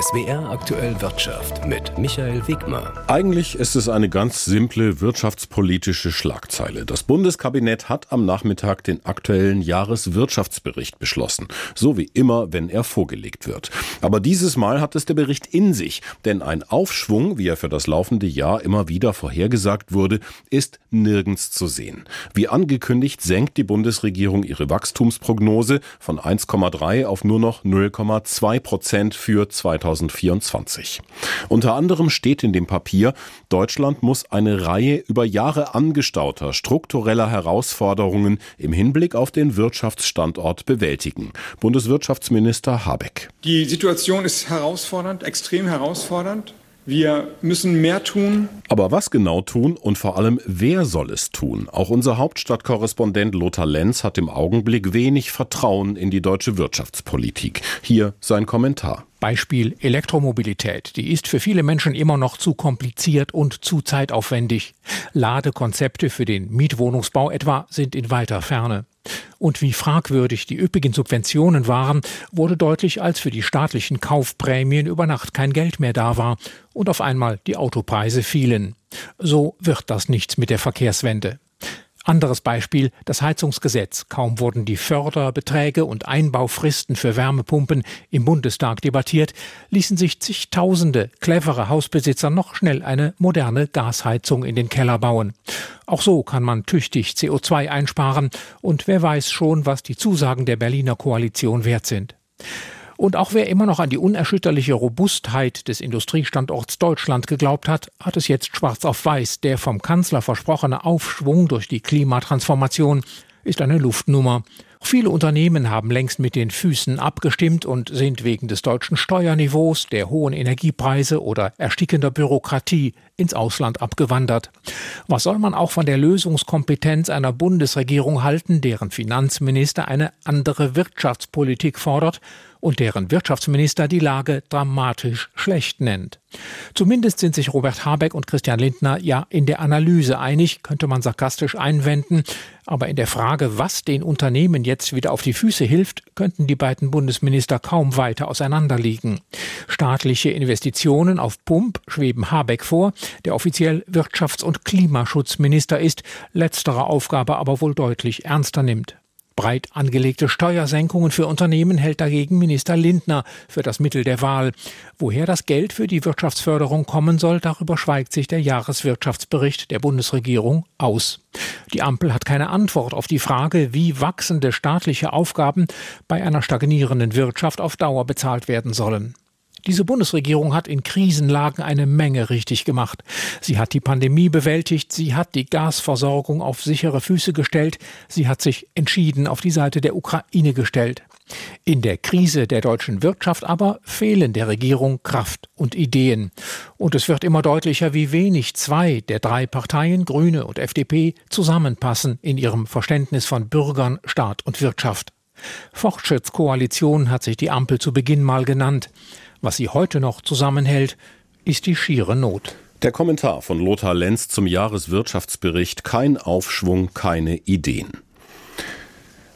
SWR aktuell Wirtschaft mit Michael Wegmer. Eigentlich ist es eine ganz simple wirtschaftspolitische Schlagzeile. Das Bundeskabinett hat am Nachmittag den aktuellen Jahreswirtschaftsbericht beschlossen. So wie immer, wenn er vorgelegt wird. Aber dieses Mal hat es der Bericht in sich. Denn ein Aufschwung, wie er für das laufende Jahr immer wieder vorhergesagt wurde, ist nirgends zu sehen. Wie angekündigt senkt die Bundesregierung ihre Wachstumsprognose von 1,3 auf nur noch 0,2 Prozent für 2024. Unter anderem steht in dem Papier, Deutschland muss eine Reihe über Jahre angestauter struktureller Herausforderungen im Hinblick auf den Wirtschaftsstandort bewältigen. Bundeswirtschaftsminister Habeck. Die Situation ist herausfordernd, extrem herausfordernd. Wir müssen mehr tun. Aber was genau tun und vor allem wer soll es tun? Auch unser Hauptstadtkorrespondent Lothar Lenz hat im Augenblick wenig Vertrauen in die deutsche Wirtschaftspolitik. Hier sein Kommentar. Beispiel Elektromobilität. Die ist für viele Menschen immer noch zu kompliziert und zu zeitaufwendig. Ladekonzepte für den Mietwohnungsbau etwa sind in weiter Ferne. Und wie fragwürdig die üppigen Subventionen waren, wurde deutlich, als für die staatlichen Kaufprämien über Nacht kein Geld mehr da war und auf einmal die Autopreise fielen. So wird das nichts mit der Verkehrswende. Anderes Beispiel, das Heizungsgesetz. Kaum wurden die Förderbeträge und Einbaufristen für Wärmepumpen im Bundestag debattiert, ließen sich zigtausende clevere Hausbesitzer noch schnell eine moderne Gasheizung in den Keller bauen. Auch so kann man tüchtig CO2 einsparen und wer weiß schon, was die Zusagen der Berliner Koalition wert sind. Und auch wer immer noch an die unerschütterliche Robustheit des Industriestandorts Deutschland geglaubt hat, hat es jetzt schwarz auf weiß. Der vom Kanzler versprochene Aufschwung durch die Klimatransformation ist eine Luftnummer. Viele Unternehmen haben längst mit den Füßen abgestimmt und sind wegen des deutschen Steuerniveaus, der hohen Energiepreise oder erstickender Bürokratie ins Ausland abgewandert. Was soll man auch von der Lösungskompetenz einer Bundesregierung halten, deren Finanzminister eine andere Wirtschaftspolitik fordert und deren Wirtschaftsminister die Lage dramatisch schlecht nennt. Zumindest sind sich Robert Habeck und Christian Lindner ja in der Analyse einig, könnte man sarkastisch einwenden, aber in der Frage, was den Unternehmen jetzt wieder auf die Füße hilft, könnten die beiden Bundesminister kaum weiter auseinanderliegen. Staatliche Investitionen auf Pump schweben Habeck vor, der offiziell Wirtschafts- und Klimaschutzminister ist, letztere Aufgabe aber wohl deutlich ernster nimmt. Breit angelegte Steuersenkungen für Unternehmen hält dagegen Minister Lindner für das Mittel der Wahl. Woher das Geld für die Wirtschaftsförderung kommen soll, darüber schweigt sich der Jahreswirtschaftsbericht der Bundesregierung aus. Die Ampel hat keine Antwort auf die Frage, wie wachsende staatliche Aufgaben bei einer stagnierenden Wirtschaft auf Dauer bezahlt werden sollen. Diese Bundesregierung hat in Krisenlagen eine Menge richtig gemacht. Sie hat die Pandemie bewältigt, sie hat die Gasversorgung auf sichere Füße gestellt, sie hat sich entschieden auf die Seite der Ukraine gestellt. In der Krise der deutschen Wirtschaft aber fehlen der Regierung Kraft und Ideen. Und es wird immer deutlicher, wie wenig zwei der drei Parteien, Grüne und FDP, zusammenpassen in ihrem Verständnis von Bürgern, Staat und Wirtschaft. Fortschrittskoalition hat sich die Ampel zu Beginn mal genannt. Was sie heute noch zusammenhält, ist die schiere Not. Der Kommentar von Lothar Lenz zum Jahreswirtschaftsbericht Kein Aufschwung, keine Ideen.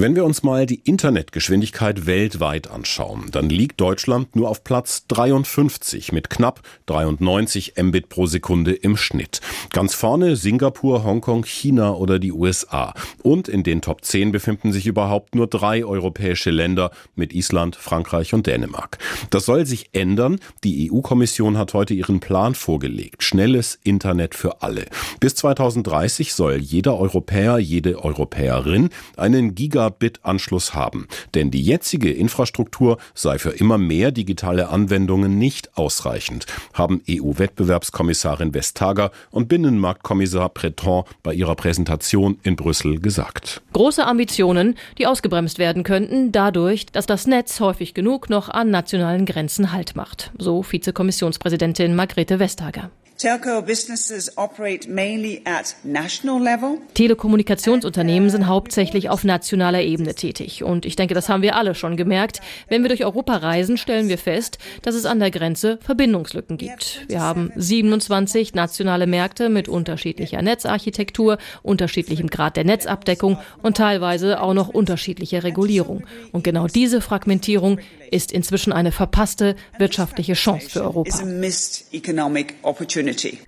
Wenn wir uns mal die Internetgeschwindigkeit weltweit anschauen, dann liegt Deutschland nur auf Platz 53 mit knapp 93 Mbit pro Sekunde im Schnitt. Ganz vorne Singapur, Hongkong, China oder die USA. Und in den Top 10 befinden sich überhaupt nur drei europäische Länder mit Island, Frankreich und Dänemark. Das soll sich ändern. Die EU-Kommission hat heute ihren Plan vorgelegt. Schnelles Internet für alle. Bis 2030 soll jeder Europäer, jede Europäerin einen Gigabit 100-Bit-Anschluss haben, denn die jetzige Infrastruktur sei für immer mehr digitale Anwendungen nicht ausreichend, haben EU-Wettbewerbskommissarin Vestager und Binnenmarktkommissar Breton bei ihrer Präsentation in Brüssel gesagt. Große Ambitionen, die ausgebremst werden könnten, dadurch, dass das Netz häufig genug noch an nationalen Grenzen Halt macht, so Vizekommissionspräsidentin Margrethe Vestager. Telekommunikationsunternehmen sind hauptsächlich auf nationaler Ebene tätig. Und ich denke, das haben wir alle schon gemerkt. Wenn wir durch Europa reisen, stellen wir fest, dass es an der Grenze Verbindungslücken gibt. Wir haben 27 nationale Märkte mit unterschiedlicher Netzarchitektur, unterschiedlichem Grad der Netzabdeckung und teilweise auch noch unterschiedlicher Regulierung. Und genau diese Fragmentierung ist inzwischen eine verpasste wirtschaftliche Chance für Europa.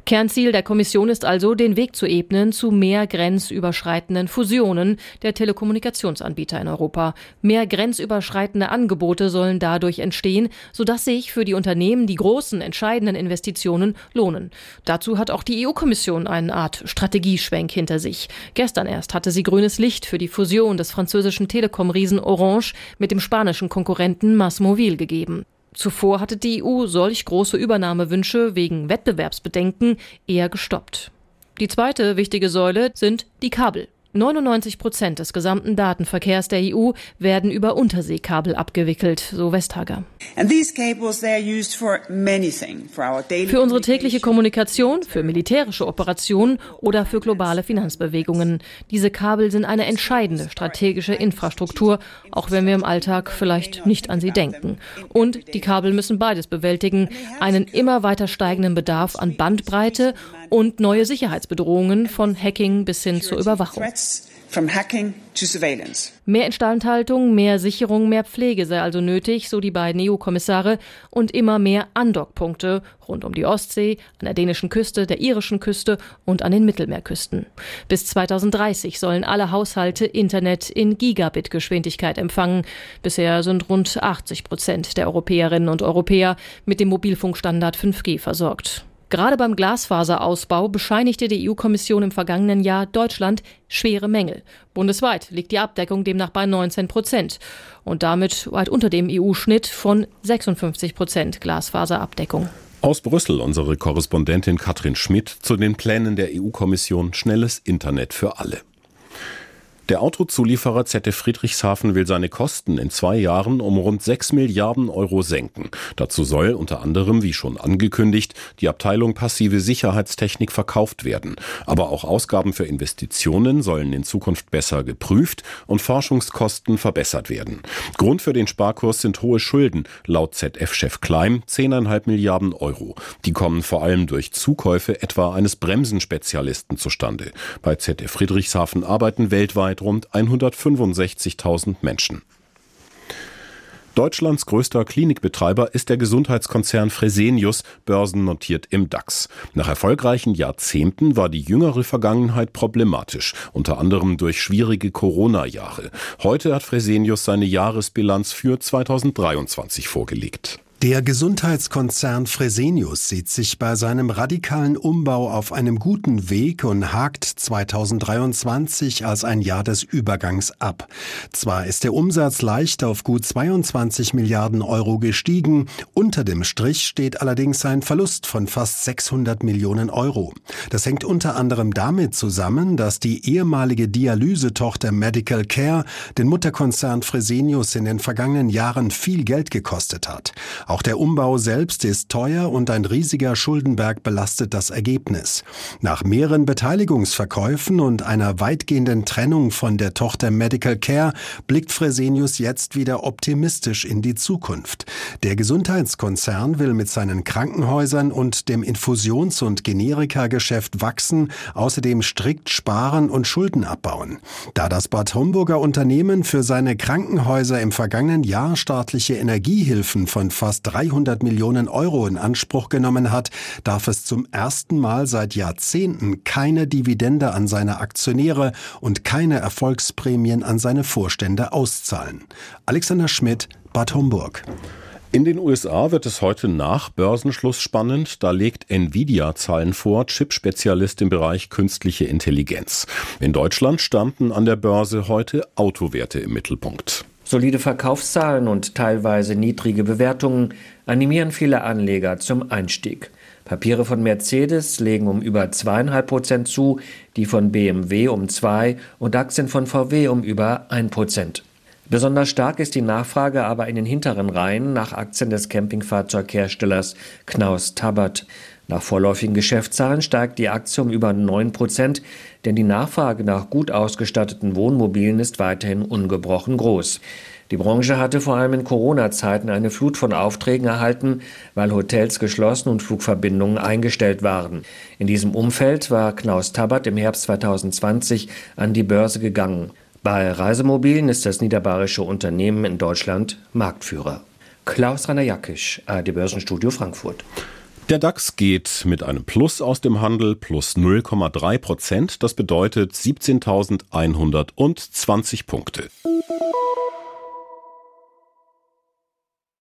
Kernziel der Kommission ist also, den Weg zu ebnen zu mehr grenzüberschreitenden Fusionen der Telekommunikationsanbieter in Europa. Mehr grenzüberschreitende Angebote sollen dadurch entstehen, sodass sich für die Unternehmen die großen, entscheidenden Investitionen lohnen. Dazu hat auch die EU-Kommission eine Art Strategieschwenk hinter sich. Gestern erst hatte sie grünes Licht für die Fusion des französischen Telekom-Riesen Orange mit dem spanischen Konkurrenten Masmovil gegeben. Zuvor hatte die EU solch große Übernahmewünsche wegen Wettbewerbsbedenken eher gestoppt. Die zweite wichtige Säule sind die Kabel. 99 Prozent des gesamten Datenverkehrs der EU werden über Unterseekabel abgewickelt, so Westhager. Für unsere tägliche Kommunikation, für militärische Operationen oder für globale Finanzbewegungen. Diese Kabel sind eine entscheidende strategische Infrastruktur, auch wenn wir im Alltag vielleicht nicht an sie denken. Und die Kabel müssen beides bewältigen, einen immer weiter steigenden Bedarf an Bandbreite und neue Sicherheitsbedrohungen von Hacking bis hin zur Überwachung. Mehr Instandhaltung, mehr Sicherung, mehr Pflege sei also nötig, so die beiden EU-Kommissare, und immer mehr Andockpunkte rund um die Ostsee, an der dänischen Küste, der irischen Küste und an den Mittelmeerküsten. Bis 2030 sollen alle Haushalte Internet in Gigabit-Geschwindigkeit empfangen. Bisher sind rund 80 Prozent der Europäerinnen und Europäer mit dem Mobilfunkstandard 5G versorgt. Gerade beim Glasfaserausbau bescheinigte die EU-Kommission im vergangenen Jahr Deutschland schwere Mängel. Bundesweit liegt die Abdeckung demnach bei 19 Prozent und damit weit unter dem EU-Schnitt von 56 Prozent Glasfaserabdeckung. Aus Brüssel unsere Korrespondentin Katrin Schmidt zu den Plänen der EU-Kommission Schnelles Internet für alle. Der Autozulieferer ZF Friedrichshafen will seine Kosten in zwei Jahren um rund 6 Milliarden Euro senken. Dazu soll unter anderem, wie schon angekündigt, die Abteilung passive Sicherheitstechnik verkauft werden. Aber auch Ausgaben für Investitionen sollen in Zukunft besser geprüft und Forschungskosten verbessert werden. Grund für den Sparkurs sind hohe Schulden, laut ZF-Chef Kleim 10,5 Milliarden Euro. Die kommen vor allem durch Zukäufe etwa eines Bremsenspezialisten zustande. Bei ZF Friedrichshafen arbeiten weltweit weltweit rund 165.000 Menschen. Deutschlands größter Klinikbetreiber ist der Gesundheitskonzern Fresenius, börsennotiert im DAX. Nach erfolgreichen Jahrzehnten war die jüngere Vergangenheit problematisch, unter anderem durch schwierige Corona-Jahre. Heute hat Fresenius seine Jahresbilanz für 2023 vorgelegt. Der Gesundheitskonzern Fresenius sieht sich bei seinem radikalen Umbau auf einem guten Weg und hakt 2023 als ein Jahr des Übergangs ab. Zwar ist der Umsatz leicht auf gut 22 Milliarden Euro gestiegen, unter dem Strich steht allerdings ein Verlust von fast 600 Millionen Euro. Das hängt unter anderem damit zusammen, dass die ehemalige Dialysetochter Medical Care den Mutterkonzern Fresenius in den vergangenen Jahren viel Geld gekostet hat. Auch der Umbau selbst ist teuer und ein riesiger Schuldenberg belastet das Ergebnis. Nach mehreren Beteiligungsverkäufen und einer weitgehenden Trennung von der Tochter Medical Care blickt Fresenius jetzt wieder optimistisch in die Zukunft. Der Gesundheitskonzern will mit seinen Krankenhäusern und dem Infusions- und Generikageschäft wachsen, außerdem strikt sparen und Schulden abbauen. Da das Bad Homburger Unternehmen für seine Krankenhäuser im vergangenen Jahr staatliche Energiehilfen von fast 300 Millionen Euro in Anspruch genommen hat, darf es zum ersten Mal seit Jahrzehnten keine Dividende an seine Aktionäre und keine Erfolgsprämien an seine Vorstände auszahlen. Alexander Schmidt, Bad Homburg. In den USA wird es heute nach Börsenschluss spannend. Da legt Nvidia Zahlen vor, Chip-Spezialist im Bereich künstliche Intelligenz. In Deutschland standen an der Börse heute Autowerte im Mittelpunkt. Solide Verkaufszahlen und teilweise niedrige Bewertungen animieren viele Anleger zum Einstieg. Papiere von Mercedes legen um über zweieinhalb Prozent zu, die von BMW um zwei und Aktien von VW um über ein Prozent. Besonders stark ist die Nachfrage aber in den hinteren Reihen nach Aktien des Campingfahrzeugherstellers Knaus Tabbert. Nach vorläufigen Geschäftszahlen steigt die Aktie um über 9 Prozent, denn die Nachfrage nach gut ausgestatteten Wohnmobilen ist weiterhin ungebrochen groß. Die Branche hatte vor allem in Corona-Zeiten eine Flut von Aufträgen erhalten, weil Hotels geschlossen und Flugverbindungen eingestellt waren. In diesem Umfeld war Knaus Tabbert im Herbst 2020 an die Börse gegangen. Bei Reisemobilen ist das niederbayerische Unternehmen in Deutschland Marktführer. Klaus Rainer Jackisch, ARD Börsenstudio Frankfurt. Der DAX geht mit einem Plus aus dem Handel plus 0,3 Prozent. Das bedeutet 17.120 Punkte.